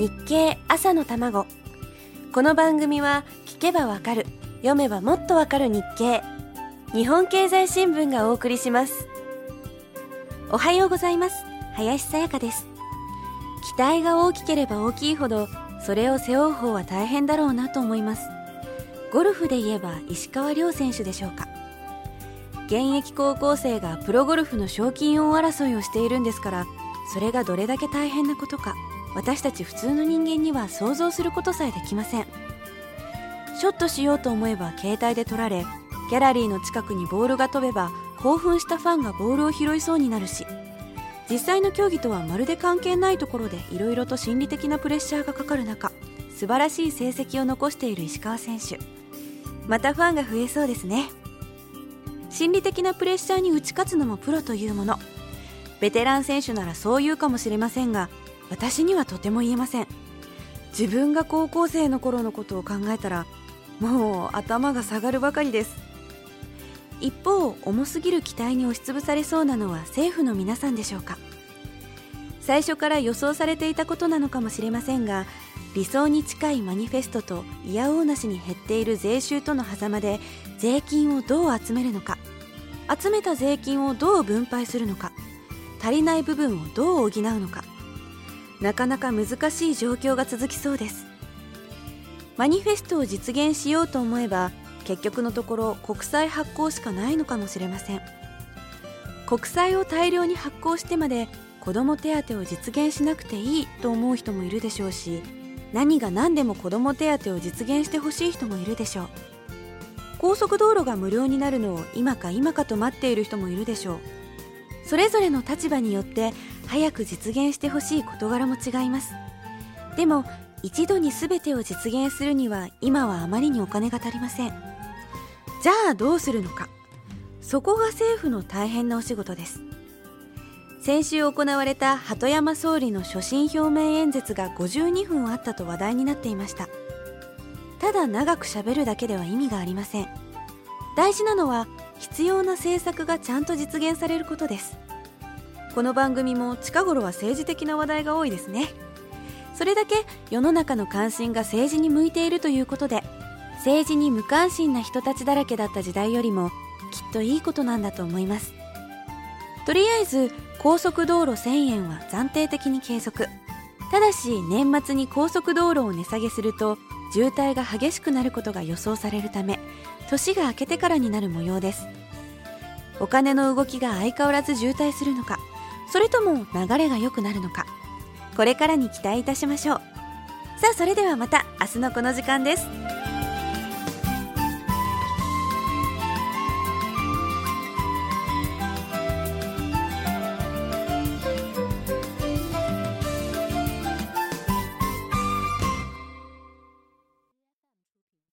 日経朝の卵。この番組は聞けばわかる読めばもっとわかる日経。日本経済新聞がお送りします。おはようございます。林さやかです。期待が大きければ大きいほどそれを背負う方は大変だろうなと思います。ゴルフで言えば石川遼選手でしょうか。現役高校生がプロゴルフの賞金王争いをしているんですからそれがどれだけ大変なことか。私たち普通の人間には想像することさえできません。ショットしようと思えば携帯で撮られギャラリーの近くにボールが飛べば興奮したファンがボールを拾いそうになるし実際の競技とはまるで関係ないところでいろいろと心理的なプレッシャーがかかる中素晴らしい成績を残している石川選手。またファンが増えそうですね。心理的なプレッシャーに打ち勝つのもプロというもの。ベテラン選手ならそう言うかもしれませんが私にはとても言えません。自分が高校生の頃のことを考えたらもう頭が下がるばかりです。一方重すぎる期待に押しつぶされそうなのは政府の皆さんでしょうか。最初から予想されていたことなのかもしれませんが理想に近いマニフェストといやおうなしに減っている税収との狭間で税金をどう集めるのか。集めた税金をどう分配するのか。足りない部分をどう補うのか。なかなか難しい状況が続きそうです。マニフェストを実現しようと思えば結局のところ国債発行しかないのかもしれません。国債を大量に発行してまで子ども手当を実現しなくていいと思う人もいるでしょうし何が何でも子ども手当を実現してほしい人もいるでしょう。高速道路が無料になるのを今か今かと待っている人もいるでしょう。それぞれの立場によって早く実現してほしい事柄も違います。でも一度に全てを実現するには今はあまりにお金が足りません。じゃあどうするのか。そこが政府の大変なお仕事です。先週行われた鳩山総理の所信表明演説が52分あったと話題になっていました。ただ長くしゃべるだけでは意味がありません。大事なのは必要な政策がちゃんと実現されることです。この番組も近頃は政治的な話題が多いですね。それだけ世の中の関心が政治に向いているということで政治に無関心な人たちだらけだった時代よりもきっといいことなんだと思います。とりあえず高速道路1000円は暫定的に継続。ただし年末に高速道路を値下げすると渋滞が激しくなることが予想されるため年が明けてからになる模様です。お金の動きが相変わらず渋滞するのかそれとも流れが良くなるのか。これからに期待いたしましょう。さあそれではまた明日のこの時間です。